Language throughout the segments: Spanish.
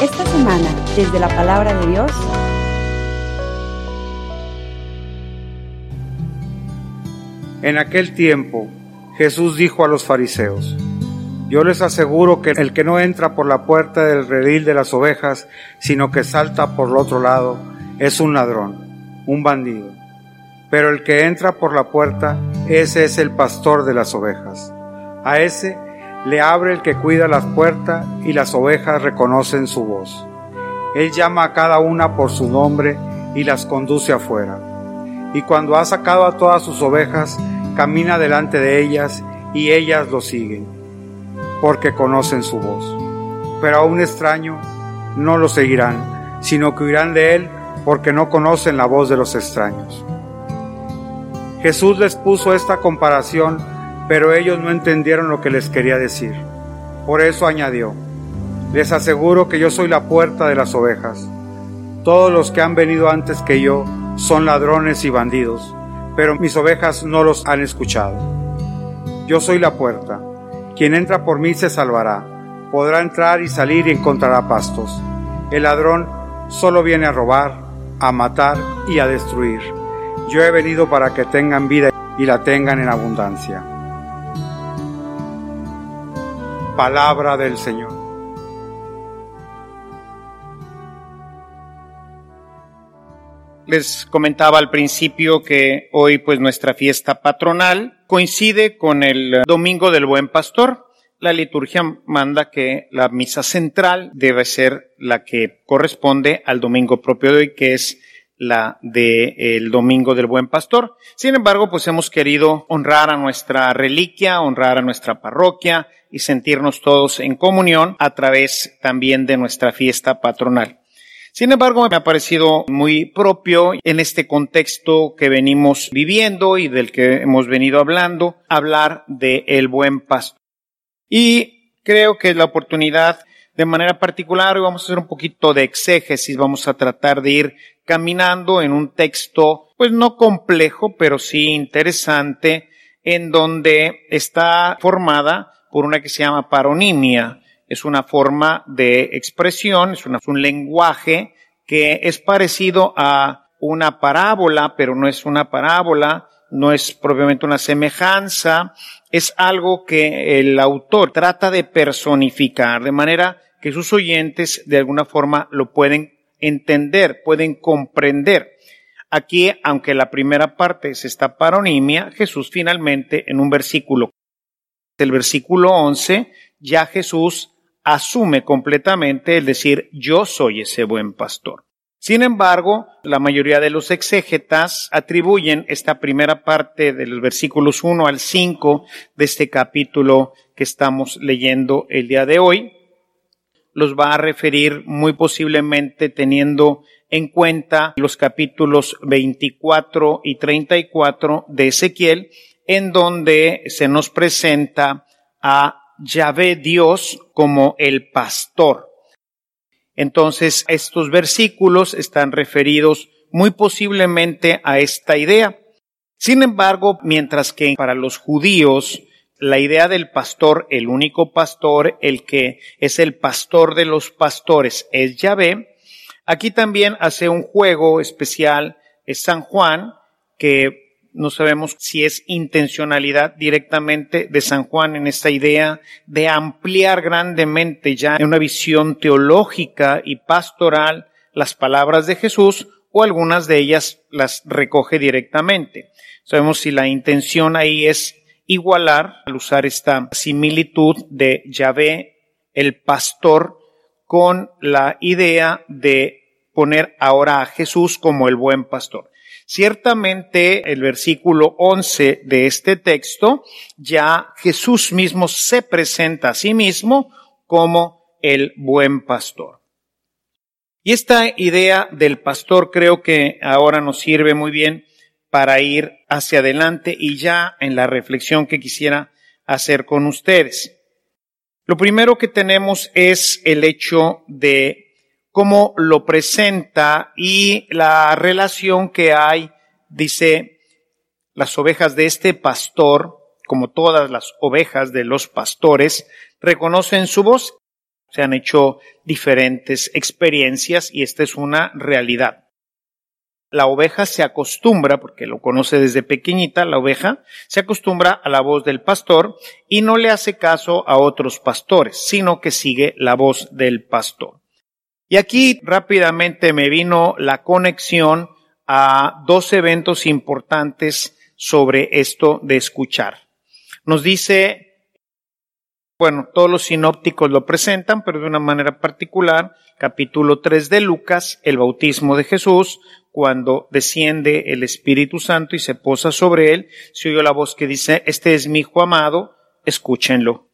Esta semana, desde la palabra de Dios, En aquel tiempo Jesús dijo a los fariseos, Yo les aseguro que el que no entra por la puerta del redil de las ovejas, sino que salta por el otro lado, es un ladrón, un bandido. Pero el que entra por la puerta, ese es el pastor de las ovejas. A ese le abre el que cuida las puertas y las ovejas reconocen su voz. Él llama a cada una por su nombre y las conduce afuera. Y cuando ha sacado a todas sus ovejas, camina delante de ellas y ellas lo siguen, porque conocen su voz. Pero a un extraño no lo seguirán, sino que huirán de él porque no conocen la voz de los extraños. Jesús les puso esta comparación, pero ellos no entendieron lo que les quería decir. Por eso añadió, les aseguro que yo soy la puerta de las ovejas. Todos los que han venido antes que yo son ladrones y bandidos pero mis ovejas no los han escuchado. Yo soy la puerta. Quien entra por mí se salvará. Podrá entrar y salir y encontrará pastos. El ladrón solo viene a robar, a matar y a destruir. Yo he venido para que tengan vida y la tengan en abundancia. Palabra del Señor. Les comentaba al principio que hoy pues nuestra fiesta patronal coincide con el Domingo del Buen Pastor. La liturgia manda que la misa central debe ser la que corresponde al domingo propio de hoy, que es la del Domingo del Buen Pastor. Sin embargo, pues hemos querido honrar a nuestra reliquia, honrar a nuestra parroquia y sentirnos todos en comunión a través también de nuestra fiesta patronal. Sin embargo, me ha parecido muy propio en este contexto que venimos viviendo y del que hemos venido hablando, hablar de el buen pastor. Y creo que es la oportunidad de manera particular, hoy vamos a hacer un poquito de exégesis, vamos a tratar de ir caminando en un texto, pues no complejo, pero sí interesante, en donde está formada por una que se llama paronimia, es una forma de expresión, es, un lenguaje que es parecido a una parábola, pero no es una parábola, no es propiamente una semejanza, es algo que el autor trata de personificar, de manera que sus oyentes de alguna forma lo pueden entender, pueden comprender. Aquí, aunque la primera parte es esta paronimia, Jesús finalmente en un versículo, el versículo 11, ya Jesús asume completamente el decir yo soy ese buen pastor. Sin embargo, la mayoría de los exégetas atribuyen esta primera parte de los versículos 1 al 5 de este capítulo que estamos leyendo el día de hoy. Los va a referir muy posiblemente teniendo en cuenta los capítulos 24 y 34 de Ezequiel, en donde se nos presenta a Yahvé Dios como el pastor. Entonces, estos versículos están referidos muy posiblemente a esta idea. Sin embargo, mientras que para los judíos la idea del pastor, el único pastor, el que es el pastor de los pastores, es Yahvé, aquí también hace un juego especial, es San Juan, que no sabemos si es intencionalidad directamente de San Juan en esta idea de ampliar grandemente ya en una visión teológica y pastoral las palabras de Jesús o algunas de ellas las recoge directamente. Sabemos si la intención ahí es igualar al usar esta similitud de Yahvé, el pastor, con la idea de poner ahora a Jesús como el buen pastor. Ciertamente el versículo 11 de este texto, ya Jesús mismo se presenta a sí mismo como el buen pastor. Y esta idea del pastor creo que ahora nos sirve muy bien para ir hacia adelante y ya en la reflexión que quisiera hacer con ustedes. Lo primero que tenemos es el hecho de cómo lo presenta y la relación que hay, dice, las ovejas de este pastor, como todas las ovejas de los pastores, reconocen su voz. Se han hecho diferentes experiencias y esta es una realidad la oveja se acostumbra, porque lo conoce desde pequeñita, la oveja se acostumbra a la voz del pastor y no le hace caso a otros pastores, sino que sigue la voz del pastor. Y aquí rápidamente me vino la conexión a dos eventos importantes sobre esto de escuchar. Nos dice, bueno, todos los sinópticos lo presentan, pero de una manera particular, capítulo 3 de Lucas, el bautismo de Jesús, cuando desciende el Espíritu Santo y se posa sobre él, se oyó la voz que dice, este es mi hijo amado, escúchenlo.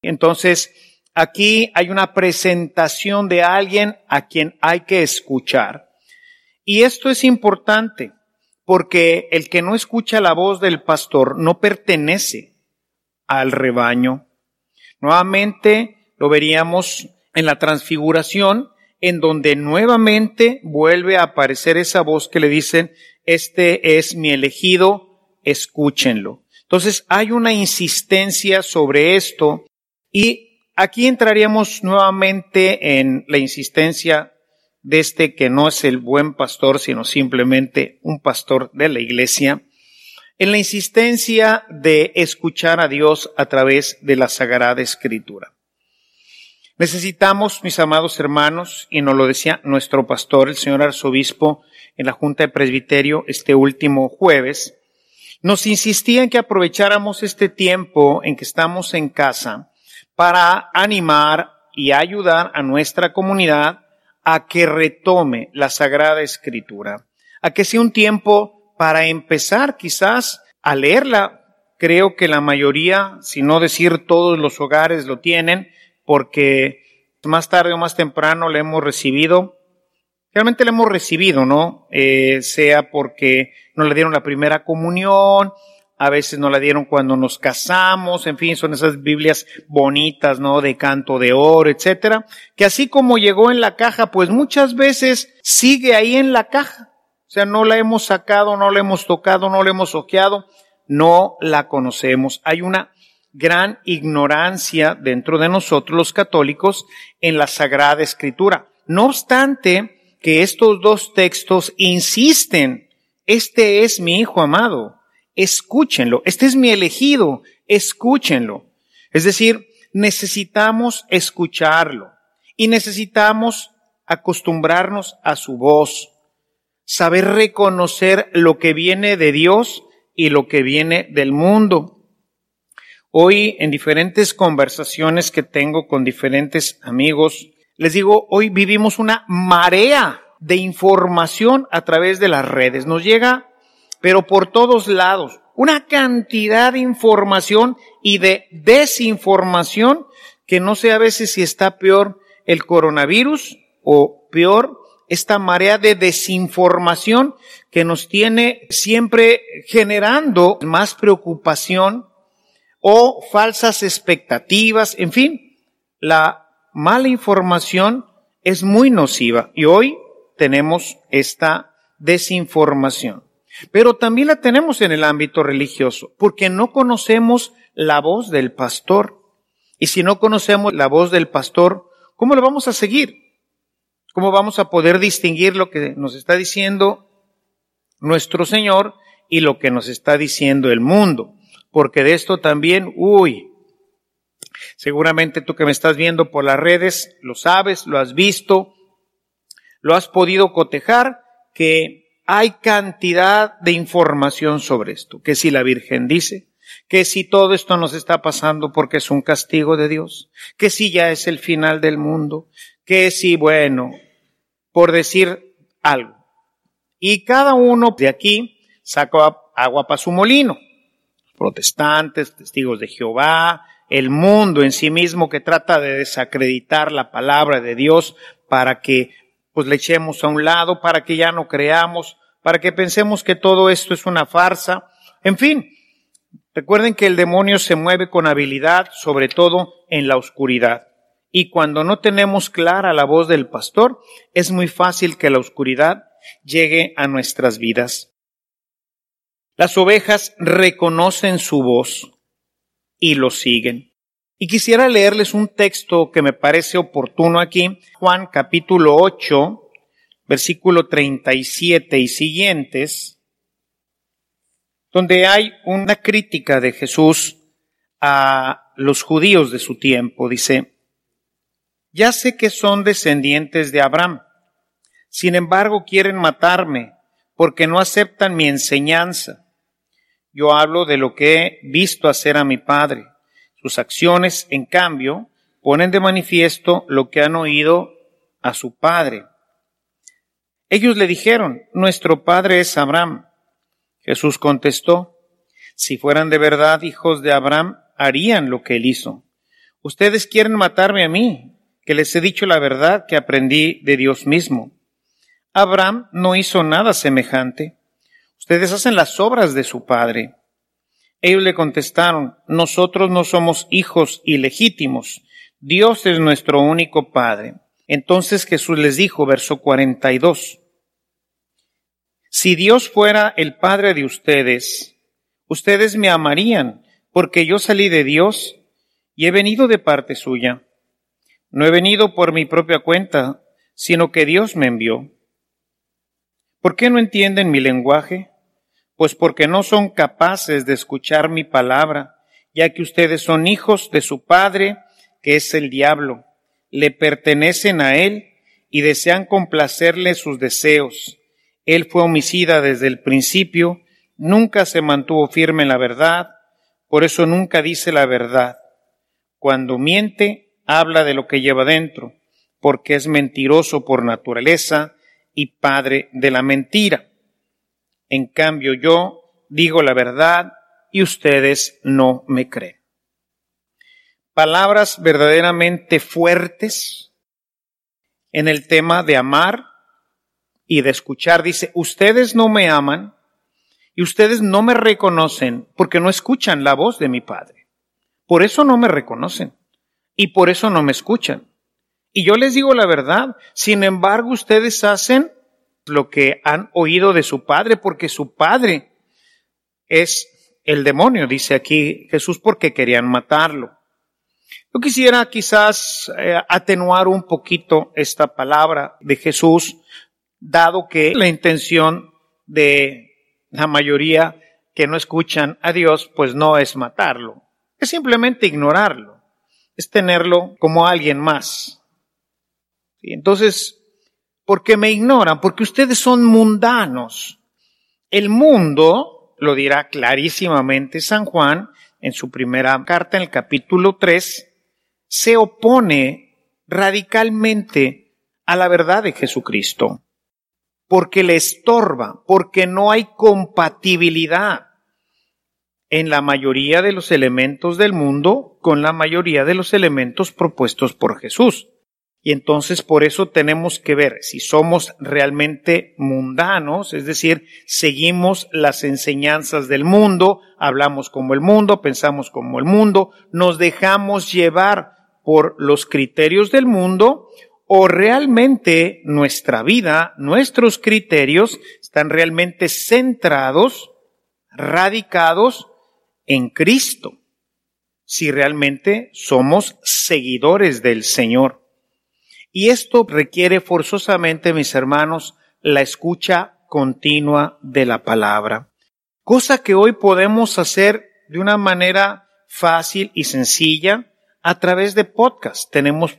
Entonces, aquí hay una presentación de alguien a quien hay que escuchar. Y esto es importante, porque el que no escucha la voz del pastor no pertenece al rebaño. Nuevamente lo veríamos en la transfiguración, en donde nuevamente vuelve a aparecer esa voz que le dicen, este es mi elegido, escúchenlo. Entonces hay una insistencia sobre esto y aquí entraríamos nuevamente en la insistencia de este que no es el buen pastor, sino simplemente un pastor de la iglesia, en la insistencia de escuchar a Dios a través de la Sagrada Escritura. Necesitamos, mis amados hermanos, y nos lo decía nuestro pastor, el señor arzobispo, en la Junta de Presbiterio este último jueves, nos insistía en que aprovecháramos este tiempo en que estamos en casa para animar y ayudar a nuestra comunidad a que retome la Sagrada Escritura, a que sea un tiempo para empezar quizás a leerla. Creo que la mayoría, si no decir todos los hogares lo tienen, porque más tarde o más temprano le hemos recibido. Realmente le hemos recibido, ¿no? Eh, sea porque nos le dieron la primera comunión, a veces nos la dieron cuando nos casamos, en fin, son esas Biblias bonitas, ¿no? De canto de oro, etcétera, que así como llegó en la caja, pues muchas veces sigue ahí en la caja. O sea, no la hemos sacado, no la hemos tocado, no la hemos ojeado, no la conocemos. Hay una gran ignorancia dentro de nosotros los católicos en la Sagrada Escritura. No obstante que estos dos textos insisten, este es mi Hijo amado, escúchenlo, este es mi elegido, escúchenlo. Es decir, necesitamos escucharlo y necesitamos acostumbrarnos a su voz, saber reconocer lo que viene de Dios y lo que viene del mundo. Hoy en diferentes conversaciones que tengo con diferentes amigos, les digo, hoy vivimos una marea de información a través de las redes. Nos llega, pero por todos lados, una cantidad de información y de desinformación que no sé a veces si está peor el coronavirus o peor esta marea de desinformación que nos tiene siempre generando más preocupación o falsas expectativas, en fin, la mala información es muy nociva y hoy tenemos esta desinformación. Pero también la tenemos en el ámbito religioso, porque no conocemos la voz del pastor. Y si no conocemos la voz del pastor, ¿cómo lo vamos a seguir? ¿Cómo vamos a poder distinguir lo que nos está diciendo nuestro Señor y lo que nos está diciendo el mundo? porque de esto también, uy, seguramente tú que me estás viendo por las redes, lo sabes, lo has visto, lo has podido cotejar, que hay cantidad de información sobre esto, que si la Virgen dice, que si todo esto nos está pasando porque es un castigo de Dios, que si ya es el final del mundo, que si, bueno, por decir algo. Y cada uno de aquí saca agua para su molino protestantes, testigos de Jehová, el mundo en sí mismo que trata de desacreditar la palabra de Dios para que pues le echemos a un lado, para que ya no creamos, para que pensemos que todo esto es una farsa. En fin, recuerden que el demonio se mueve con habilidad, sobre todo en la oscuridad. Y cuando no tenemos clara la voz del pastor, es muy fácil que la oscuridad llegue a nuestras vidas. Las ovejas reconocen su voz y lo siguen. Y quisiera leerles un texto que me parece oportuno aquí, Juan capítulo 8, versículo 37 y siguientes, donde hay una crítica de Jesús a los judíos de su tiempo. Dice, ya sé que son descendientes de Abraham, sin embargo quieren matarme porque no aceptan mi enseñanza. Yo hablo de lo que he visto hacer a mi padre. Sus acciones, en cambio, ponen de manifiesto lo que han oído a su padre. Ellos le dijeron, nuestro padre es Abraham. Jesús contestó, si fueran de verdad hijos de Abraham, harían lo que él hizo. Ustedes quieren matarme a mí, que les he dicho la verdad que aprendí de Dios mismo. Abraham no hizo nada semejante. Ustedes hacen las obras de su padre. Ellos le contestaron, nosotros no somos hijos ilegítimos, Dios es nuestro único Padre. Entonces Jesús les dijo, verso 42, si Dios fuera el Padre de ustedes, ustedes me amarían, porque yo salí de Dios y he venido de parte suya. No he venido por mi propia cuenta, sino que Dios me envió. ¿Por qué no entienden mi lenguaje? pues porque no son capaces de escuchar mi palabra, ya que ustedes son hijos de su padre, que es el diablo, le pertenecen a él y desean complacerle sus deseos. Él fue homicida desde el principio, nunca se mantuvo firme en la verdad, por eso nunca dice la verdad. Cuando miente, habla de lo que lleva dentro, porque es mentiroso por naturaleza y padre de la mentira. En cambio yo digo la verdad y ustedes no me creen. Palabras verdaderamente fuertes en el tema de amar y de escuchar. Dice, ustedes no me aman y ustedes no me reconocen porque no escuchan la voz de mi Padre. Por eso no me reconocen y por eso no me escuchan. Y yo les digo la verdad, sin embargo ustedes hacen lo que han oído de su padre, porque su padre es el demonio, dice aquí Jesús, porque querían matarlo. Yo quisiera quizás eh, atenuar un poquito esta palabra de Jesús, dado que la intención de la mayoría que no escuchan a Dios, pues no es matarlo, es simplemente ignorarlo, es tenerlo como alguien más. Y entonces, porque me ignoran, porque ustedes son mundanos. El mundo, lo dirá clarísimamente San Juan en su primera carta, en el capítulo 3, se opone radicalmente a la verdad de Jesucristo, porque le estorba, porque no hay compatibilidad en la mayoría de los elementos del mundo con la mayoría de los elementos propuestos por Jesús. Y entonces por eso tenemos que ver si somos realmente mundanos, es decir, seguimos las enseñanzas del mundo, hablamos como el mundo, pensamos como el mundo, nos dejamos llevar por los criterios del mundo o realmente nuestra vida, nuestros criterios están realmente centrados, radicados en Cristo, si realmente somos seguidores del Señor. Y esto requiere forzosamente, mis hermanos, la escucha continua de la palabra. Cosa que hoy podemos hacer de una manera fácil y sencilla a través de podcast. Tenemos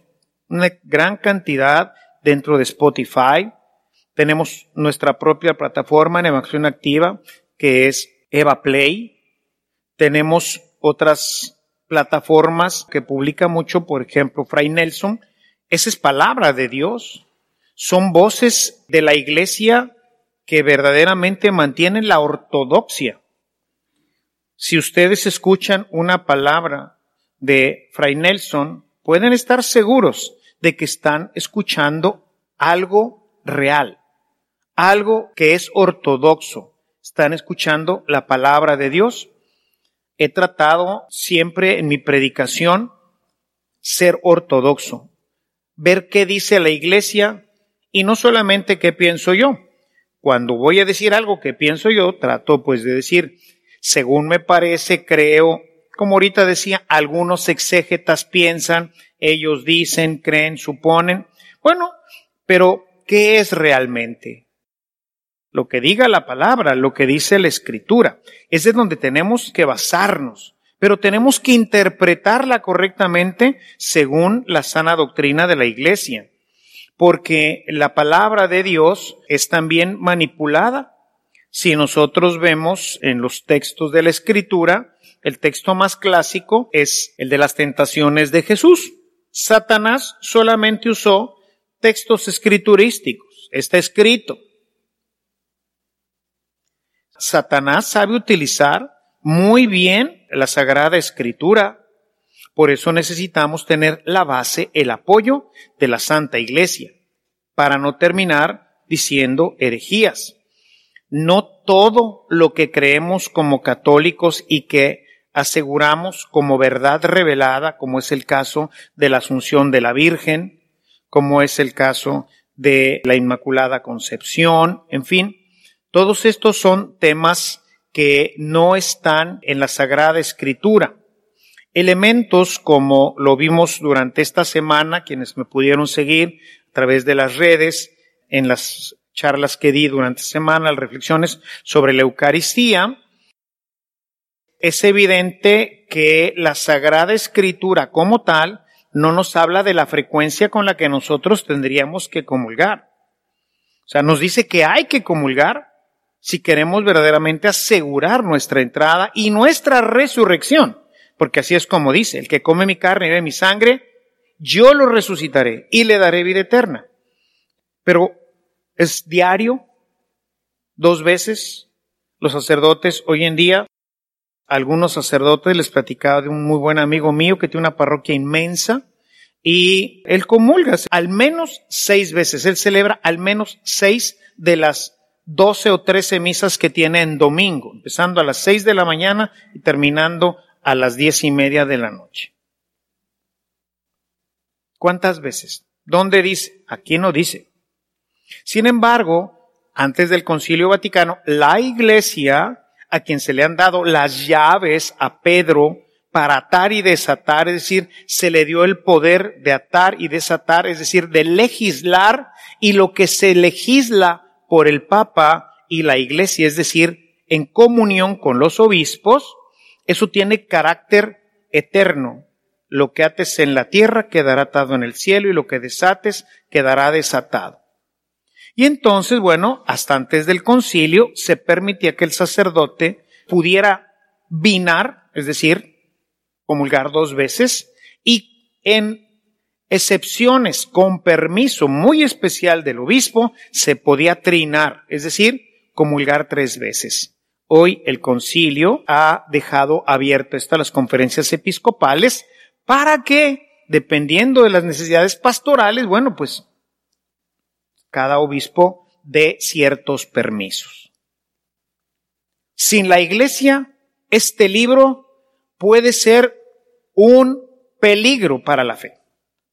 una gran cantidad dentro de Spotify. Tenemos nuestra propia plataforma en Evacción Activa, que es Eva Play. Tenemos otras plataformas que publica mucho, por ejemplo, Fray Nelson, esa es palabra de Dios. Son voces de la iglesia que verdaderamente mantienen la ortodoxia. Si ustedes escuchan una palabra de Fray Nelson, pueden estar seguros de que están escuchando algo real, algo que es ortodoxo. Están escuchando la palabra de Dios. He tratado siempre en mi predicación ser ortodoxo, ver qué dice la iglesia y no solamente qué pienso yo. Cuando voy a decir algo que pienso yo, trato pues de decir, según me parece, creo, como ahorita decía, algunos exégetas piensan, ellos dicen, creen, suponen. Bueno, pero ¿qué es realmente? Lo que diga la palabra, lo que dice la escritura. Es de donde tenemos que basarnos, pero tenemos que interpretarla correctamente según la sana doctrina de la iglesia. Porque la palabra de Dios es también manipulada. Si nosotros vemos en los textos de la escritura, el texto más clásico es el de las tentaciones de Jesús. Satanás solamente usó textos escriturísticos. Está escrito. Satanás sabe utilizar muy bien la Sagrada Escritura. Por eso necesitamos tener la base, el apoyo de la Santa Iglesia, para no terminar diciendo herejías. No todo lo que creemos como católicos y que aseguramos como verdad revelada, como es el caso de la Asunción de la Virgen, como es el caso de la Inmaculada Concepción, en fin, todos estos son temas que no están en la Sagrada Escritura. Elementos como lo vimos durante esta semana, quienes me pudieron seguir a través de las redes, en las charlas que di durante semana, las reflexiones sobre la Eucaristía, es evidente que la Sagrada Escritura como tal no nos habla de la frecuencia con la que nosotros tendríamos que comulgar. O sea, nos dice que hay que comulgar, si queremos verdaderamente asegurar nuestra entrada y nuestra resurrección. Porque así es como dice, el que come mi carne y bebe mi sangre, yo lo resucitaré y le daré vida eterna. Pero es diario, dos veces. Los sacerdotes hoy en día, algunos sacerdotes les platicaba de un muy buen amigo mío que tiene una parroquia inmensa y él comulga al menos seis veces. Él celebra al menos seis de las 12 o 13 misas que tiene en domingo, empezando a las 6 de la mañana y terminando a las diez y media de la noche. ¿Cuántas veces? ¿Dónde dice? Aquí no dice. Sin embargo, antes del Concilio Vaticano, la Iglesia, a quien se le han dado las llaves a Pedro para atar y desatar, es decir, se le dio el poder de atar y desatar, es decir, de legislar, y lo que se legisla por el Papa y la Iglesia, es decir, en comunión con los obispos, eso tiene carácter eterno. Lo que ates en la tierra quedará atado en el cielo y lo que desates quedará desatado. Y entonces, bueno, hasta antes del concilio se permitía que el sacerdote pudiera binar, es decir, comulgar dos veces, y en excepciones con permiso muy especial del obispo, se podía trinar, es decir, comulgar tres veces. Hoy el concilio ha dejado abierto estas las conferencias episcopales para que, dependiendo de las necesidades pastorales, bueno, pues cada obispo dé ciertos permisos. Sin la iglesia, este libro puede ser un peligro para la fe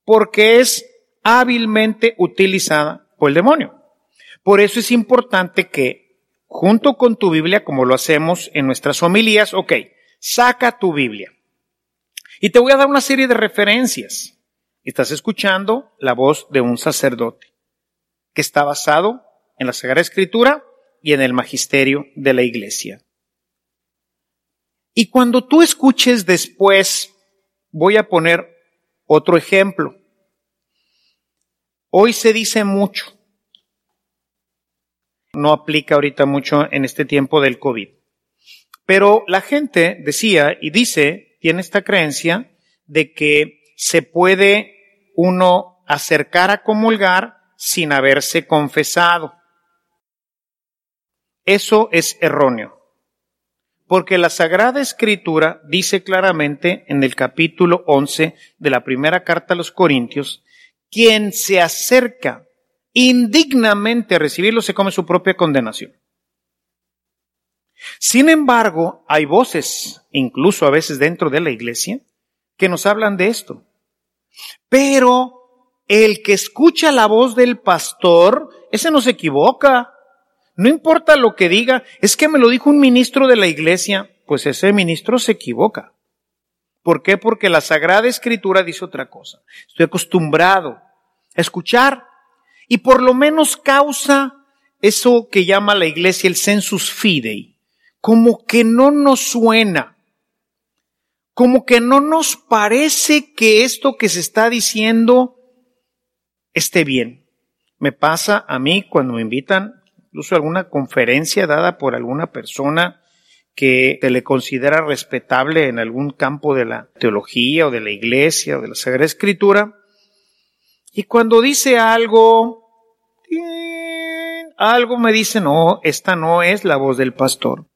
porque es hábilmente utilizada por el demonio. Por eso es importante que, junto con tu Biblia, como lo hacemos en nuestras homilías, ok, saca tu Biblia. Y te voy a dar una serie de referencias. Estás escuchando la voz de un sacerdote está basado en la Sagrada Escritura y en el magisterio de la Iglesia. Y cuando tú escuches después, voy a poner otro ejemplo. Hoy se dice mucho. No aplica ahorita mucho en este tiempo del COVID. Pero la gente decía y dice, tiene esta creencia de que se puede uno acercar a comulgar sin haberse confesado. Eso es erróneo. Porque la Sagrada Escritura dice claramente en el capítulo 11 de la primera carta a los Corintios quien se acerca indignamente a recibirlo se come su propia condenación. Sin embargo, hay voces, incluso a veces dentro de la iglesia, que nos hablan de esto. Pero el que escucha la voz del pastor, ese no se equivoca. No importa lo que diga, es que me lo dijo un ministro de la iglesia, pues ese ministro se equivoca. ¿Por qué? Porque la Sagrada Escritura dice otra cosa. Estoy acostumbrado a escuchar y por lo menos causa eso que llama la iglesia el sensus fidei, como que no nos suena, como que no nos parece que esto que se está diciendo esté bien. Me pasa a mí cuando me invitan incluso a alguna conferencia dada por alguna persona que se le considera respetable en algún campo de la teología o de la iglesia o de la Sagrada Escritura. Y cuando dice algo, algo me dice, no, esta no es la voz del pastor.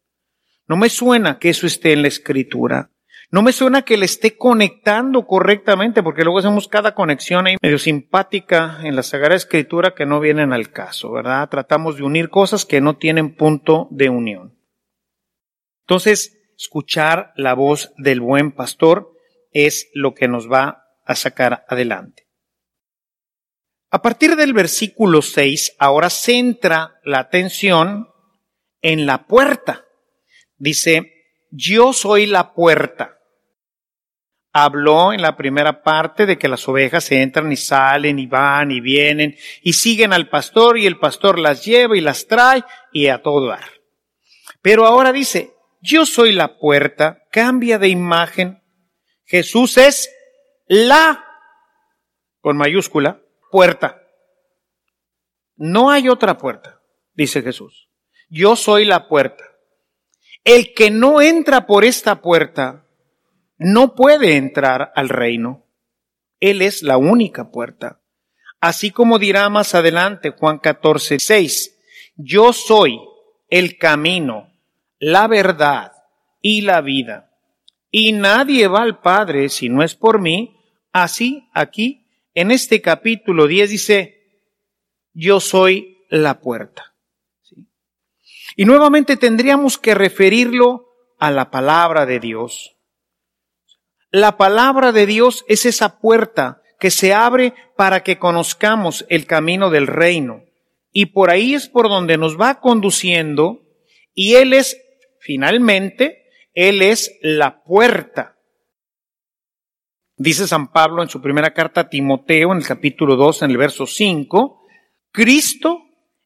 No me suena que eso esté en la escritura. No me suena que le esté conectando correctamente, porque luego hacemos cada conexión ahí medio simpática en la Sagrada Escritura que no vienen al caso, ¿verdad? Tratamos de unir cosas que no tienen punto de unión. Entonces, escuchar la voz del buen pastor es lo que nos va a sacar adelante. A partir del versículo 6, ahora centra la atención en la puerta. Dice, yo soy la puerta. Habló en la primera parte de que las ovejas entran y salen y van y vienen y siguen al pastor y el pastor las lleva y las trae y a todo dar. Pero ahora dice, yo soy la puerta, cambia de imagen. Jesús es la, con mayúscula, puerta. No hay otra puerta, dice Jesús. Yo soy la puerta. El que no entra por esta puerta no puede entrar al reino. Él es la única puerta. Así como dirá más adelante Juan 14, 6, yo soy el camino, la verdad y la vida. Y nadie va al Padre si no es por mí. Así, aquí, en este capítulo 10 dice, yo soy la puerta. Y nuevamente tendríamos que referirlo a la palabra de Dios. La palabra de Dios es esa puerta que se abre para que conozcamos el camino del reino. Y por ahí es por donde nos va conduciendo y Él es, finalmente, Él es la puerta. Dice San Pablo en su primera carta a Timoteo, en el capítulo 2, en el verso 5, Cristo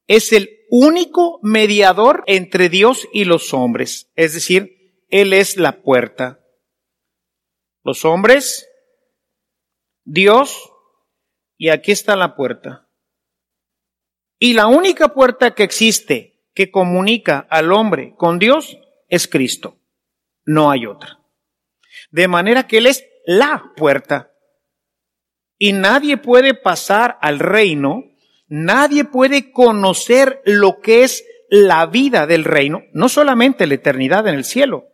es el único mediador entre Dios y los hombres. Es decir, Él es la puerta. Los hombres, Dios, y aquí está la puerta. Y la única puerta que existe que comunica al hombre con Dios es Cristo. No hay otra. De manera que Él es la puerta. Y nadie puede pasar al reino Nadie puede conocer lo que es la vida del reino, no solamente la eternidad en el cielo,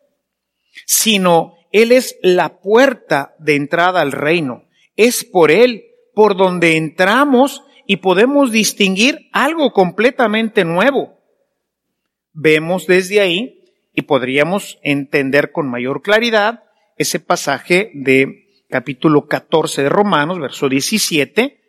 sino Él es la puerta de entrada al reino. Es por Él por donde entramos y podemos distinguir algo completamente nuevo. Vemos desde ahí y podríamos entender con mayor claridad ese pasaje de capítulo 14 de Romanos, verso 17,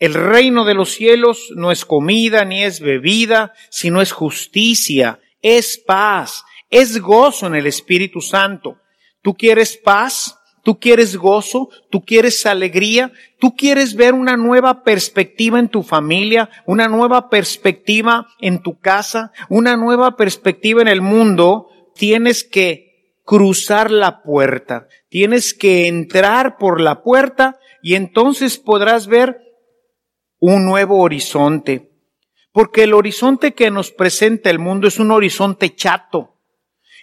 el reino de los cielos no es comida ni es bebida, sino es justicia, es paz, es gozo en el Espíritu Santo. ¿Tú quieres paz? ¿Tú quieres gozo? ¿Tú quieres alegría? ¿Tú quieres ver una nueva perspectiva en tu familia? ¿Una nueva perspectiva en tu casa? ¿Una nueva perspectiva en el mundo? Tienes que cruzar la puerta. Tienes que entrar por la puerta y entonces podrás ver un nuevo horizonte. Porque el horizonte que nos presenta el mundo es un horizonte chato,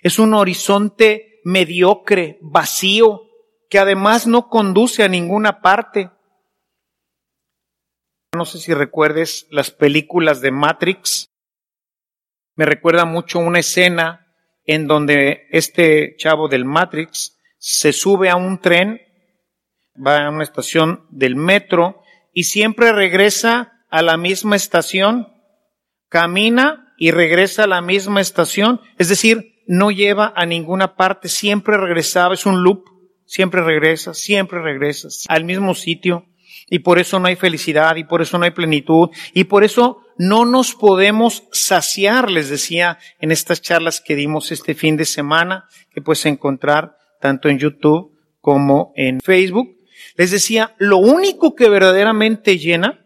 es un horizonte mediocre, vacío, que además no conduce a ninguna parte. No sé si recuerdes las películas de Matrix. Me recuerda mucho una escena en donde este chavo del Matrix se sube a un tren, va a una estación del metro y siempre regresa a la misma estación, camina y regresa a la misma estación, es decir, no lleva a ninguna parte, siempre regresaba, es un loop, siempre regresa, siempre regresa al mismo sitio y por eso no hay felicidad y por eso no hay plenitud y por eso no nos podemos saciar, les decía en estas charlas que dimos este fin de semana, que puedes encontrar tanto en YouTube como en Facebook, les decía, lo único que verdaderamente llena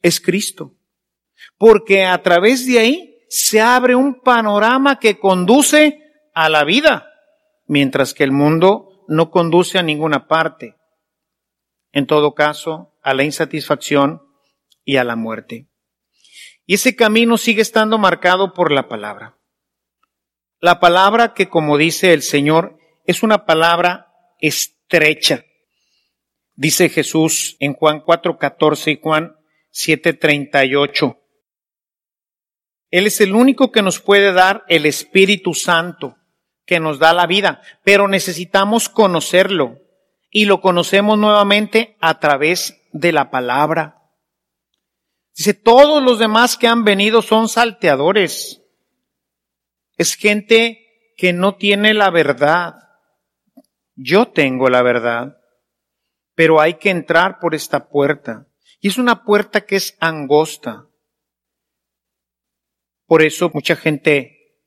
es Cristo. Porque a través de ahí se abre un panorama que conduce a la vida, mientras que el mundo no conduce a ninguna parte. En todo caso, a la insatisfacción y a la muerte. Y ese camino sigue estando marcado por la palabra. La palabra que, como dice el Señor, es una palabra estrecha. Dice Jesús en Juan 4:14 y Juan 7:38. Él es el único que nos puede dar el Espíritu Santo, que nos da la vida, pero necesitamos conocerlo y lo conocemos nuevamente a través de la palabra. Dice, todos los demás que han venido son salteadores. Es gente que no tiene la verdad. Yo tengo la verdad, pero hay que entrar por esta puerta. Y es una puerta que es angosta. Por eso mucha gente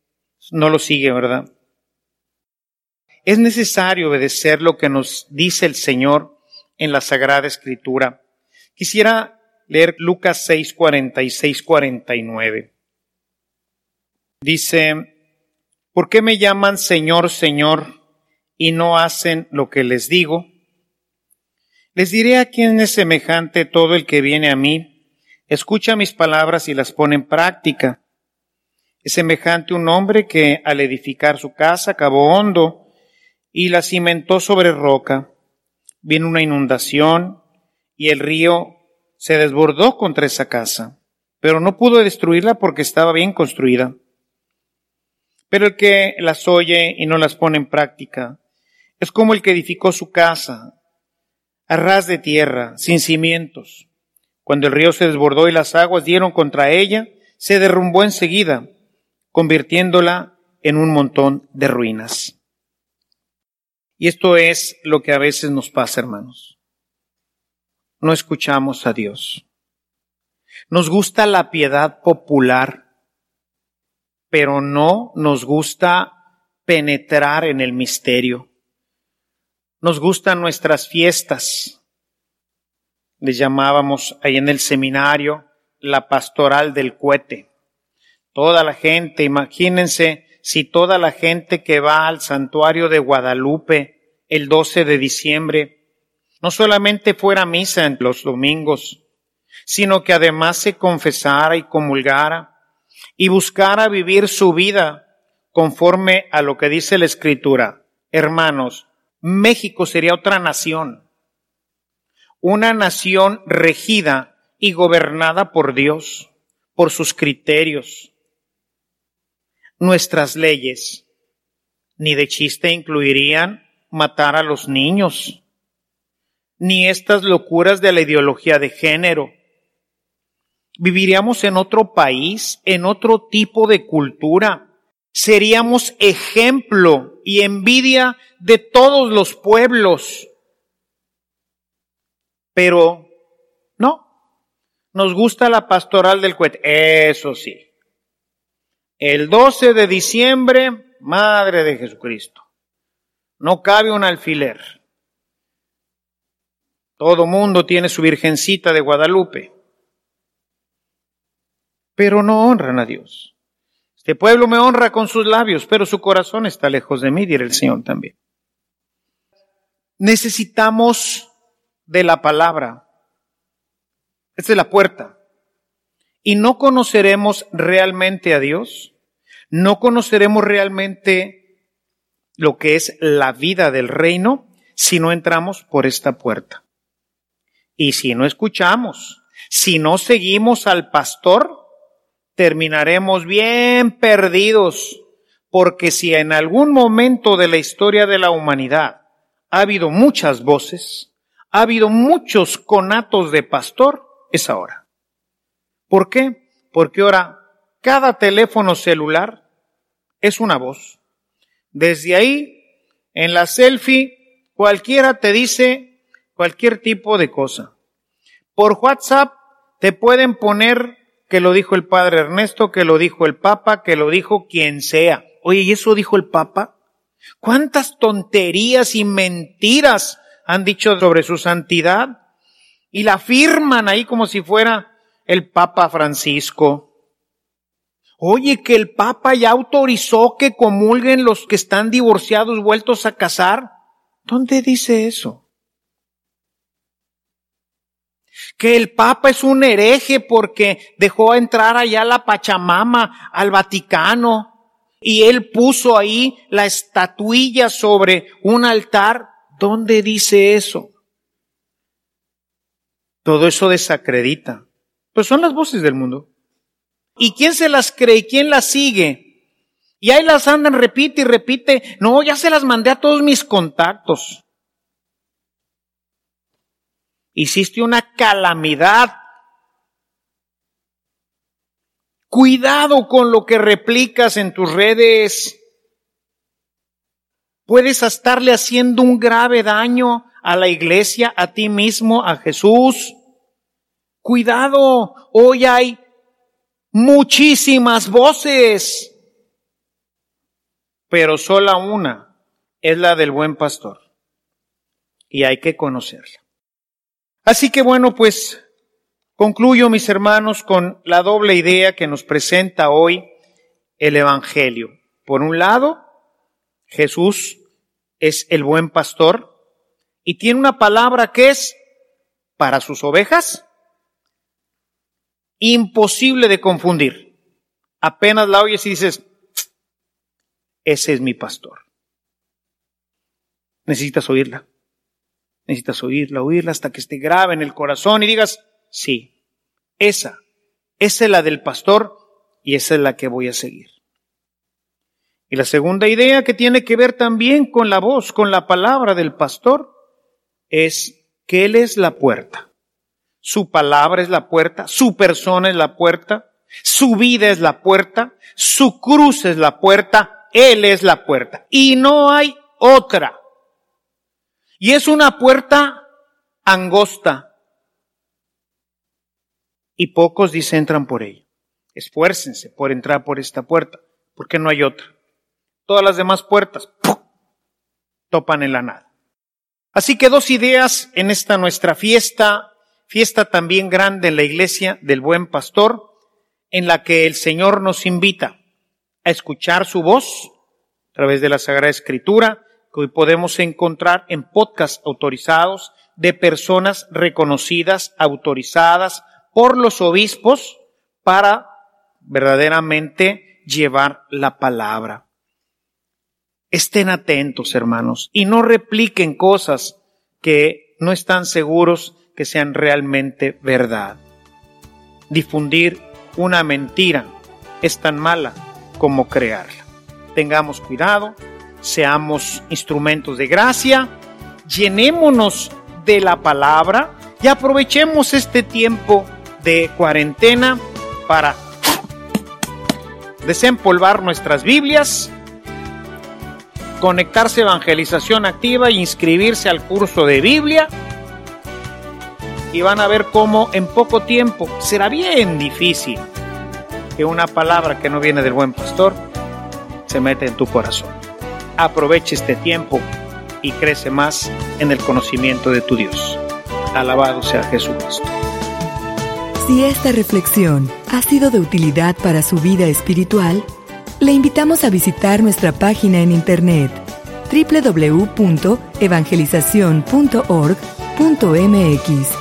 no lo sigue, ¿verdad? Es necesario obedecer lo que nos dice el Señor en la Sagrada Escritura. Quisiera leer Lucas 6, 46, 49. Dice, ¿Por qué me llaman Señor, Señor y no hacen lo que les digo? Les diré a quién es semejante todo el que viene a mí, escucha mis palabras y las pone en práctica. Es semejante un hombre que al edificar su casa cavó hondo y la cimentó sobre roca. Vino una inundación y el río se desbordó contra esa casa, pero no pudo destruirla porque estaba bien construida. Pero el que las oye y no las pone en práctica es como el que edificó su casa a ras de tierra, sin cimientos. Cuando el río se desbordó y las aguas dieron contra ella, se derrumbó enseguida, convirtiéndola en un montón de ruinas. Y esto es lo que a veces nos pasa, hermanos. No escuchamos a Dios. Nos gusta la piedad popular pero no nos gusta penetrar en el misterio. Nos gustan nuestras fiestas. Les llamábamos ahí en el seminario la pastoral del cohete. Toda la gente, imagínense si toda la gente que va al santuario de Guadalupe el 12 de diciembre no solamente fuera misa en los domingos, sino que además se confesara y comulgara y buscara vivir su vida conforme a lo que dice la Escritura. Hermanos, México sería otra nación, una nación regida y gobernada por Dios, por sus criterios. Nuestras leyes ni de chiste incluirían matar a los niños, ni estas locuras de la ideología de género, viviríamos en otro país, en otro tipo de cultura. Seríamos ejemplo y envidia de todos los pueblos. Pero no, nos gusta la pastoral del cohete, eso sí. El 12 de diciembre, Madre de Jesucristo, no cabe un alfiler. Todo mundo tiene su Virgencita de Guadalupe pero no honran a Dios. Este pueblo me honra con sus labios, pero su corazón está lejos de mí, dirá el Señor también. Necesitamos de la palabra. Esta es la puerta. Y no conoceremos realmente a Dios, no conoceremos realmente lo que es la vida del reino si no entramos por esta puerta. Y si no escuchamos, si no seguimos al pastor, terminaremos bien perdidos, porque si en algún momento de la historia de la humanidad ha habido muchas voces, ha habido muchos conatos de pastor, es ahora. ¿Por qué? Porque ahora cada teléfono celular es una voz. Desde ahí, en la selfie, cualquiera te dice cualquier tipo de cosa. Por WhatsApp te pueden poner que lo dijo el padre Ernesto, que lo dijo el Papa, que lo dijo quien sea. Oye, ¿y eso dijo el Papa? ¿Cuántas tonterías y mentiras han dicho sobre su santidad? Y la firman ahí como si fuera el Papa Francisco. Oye, que el Papa ya autorizó que comulguen los que están divorciados vueltos a casar. ¿Dónde dice eso? Que el Papa es un hereje porque dejó entrar allá la Pachamama al Vaticano y él puso ahí la estatuilla sobre un altar. ¿Dónde dice eso? Todo eso desacredita. Pues son las voces del mundo. ¿Y quién se las cree? ¿Y quién las sigue? Y ahí las andan, repite y repite. No, ya se las mandé a todos mis contactos. Hiciste una calamidad. Cuidado con lo que replicas en tus redes. Puedes estarle haciendo un grave daño a la iglesia, a ti mismo, a Jesús. Cuidado, hoy hay muchísimas voces, pero sola una es la del buen pastor. Y hay que conocerla. Así que bueno, pues concluyo mis hermanos con la doble idea que nos presenta hoy el Evangelio. Por un lado, Jesús es el buen pastor y tiene una palabra que es para sus ovejas imposible de confundir. Apenas la oyes y dices, ese es mi pastor. Necesitas oírla. Necesitas oírla, oírla hasta que esté grave en el corazón y digas, sí, esa, esa es la del pastor y esa es la que voy a seguir. Y la segunda idea que tiene que ver también con la voz, con la palabra del pastor, es que Él es la puerta. Su palabra es la puerta, su persona es la puerta, su vida es la puerta, su cruz es la puerta, Él es la puerta. Y no hay otra. Y es una puerta angosta. Y pocos dicen entran por ella. Esfuércense por entrar por esta puerta, porque no hay otra. Todas las demás puertas topan en la nada. Así que dos ideas en esta nuestra fiesta fiesta también grande en la iglesia del buen pastor, en la que el Señor nos invita a escuchar su voz a través de la Sagrada Escritura, que hoy podemos encontrar en podcasts autorizados de personas reconocidas, autorizadas por los obispos para verdaderamente llevar la palabra. Estén atentos, hermanos, y no repliquen cosas que no están seguros que sean realmente verdad. Difundir una mentira es tan mala como crearla. Tengamos cuidado, seamos instrumentos de gracia, llenémonos de la palabra y aprovechemos este tiempo de cuarentena para desempolvar nuestras Biblias, conectarse a evangelización activa e inscribirse al curso de Biblia y van a ver cómo en poco tiempo será bien difícil que una palabra que no viene del buen pastor se mete en tu corazón. Aproveche este tiempo y crece más en el conocimiento de tu Dios. Alabado sea Jesucristo. Si esta reflexión ha sido de utilidad para su vida espiritual, le invitamos a visitar nuestra página en internet www.evangelizacion.org.mx